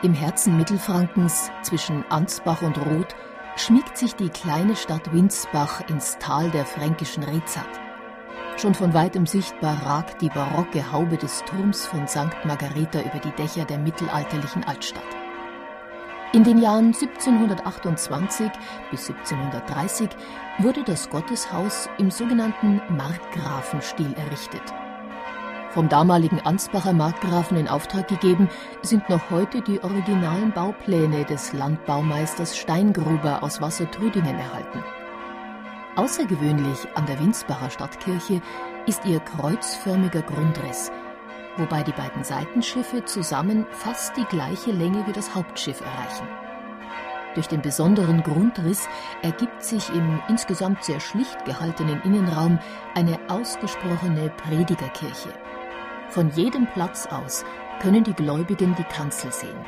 Im Herzen Mittelfrankens, zwischen Ansbach und Roth, schmiegt sich die kleine Stadt Winzbach ins Tal der fränkischen Rezat. Schon von weitem sichtbar ragt die barocke Haube des Turms von St. Margareta über die Dächer der mittelalterlichen Altstadt. In den Jahren 1728 bis 1730 wurde das Gotteshaus im sogenannten Markgrafenstil errichtet. Vom damaligen Ansbacher Markgrafen in Auftrag gegeben, sind noch heute die originalen Baupläne des Landbaumeisters Steingruber aus Wassertrüdingen erhalten. Außergewöhnlich an der Winsbacher Stadtkirche ist ihr kreuzförmiger Grundriss, wobei die beiden Seitenschiffe zusammen fast die gleiche Länge wie das Hauptschiff erreichen. Durch den besonderen Grundriss ergibt sich im insgesamt sehr schlicht gehaltenen Innenraum eine ausgesprochene Predigerkirche. Von jedem Platz aus können die Gläubigen die Kanzel sehen,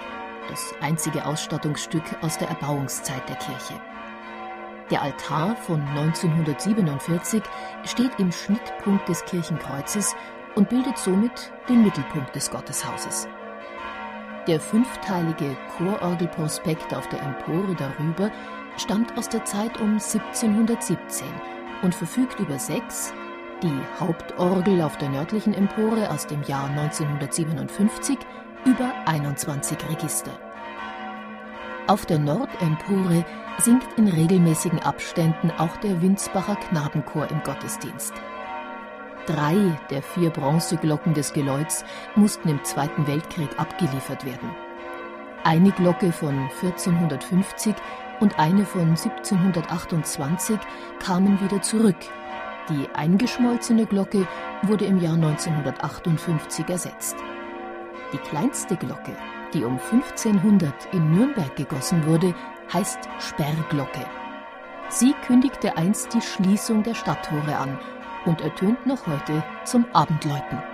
das einzige Ausstattungsstück aus der Erbauungszeit der Kirche. Der Altar von 1947 steht im Schnittpunkt des Kirchenkreuzes und bildet somit den Mittelpunkt des Gotteshauses. Der fünfteilige Chororgelprospekt auf der Empore darüber stammt aus der Zeit um 1717 und verfügt über sechs die Hauptorgel auf der nördlichen Empore aus dem Jahr 1957 über 21 Register. Auf der Nordempore singt in regelmäßigen Abständen auch der Winsbacher Knabenchor im Gottesdienst. Drei der vier Bronzeglocken des Geläuts mussten im Zweiten Weltkrieg abgeliefert werden. Eine Glocke von 1450 und eine von 1728 kamen wieder zurück die eingeschmolzene Glocke wurde im Jahr 1958 ersetzt. Die kleinste Glocke, die um 1500 in Nürnberg gegossen wurde, heißt Sperrglocke. Sie kündigte einst die Schließung der Stadttore an und ertönt noch heute zum Abendläuten.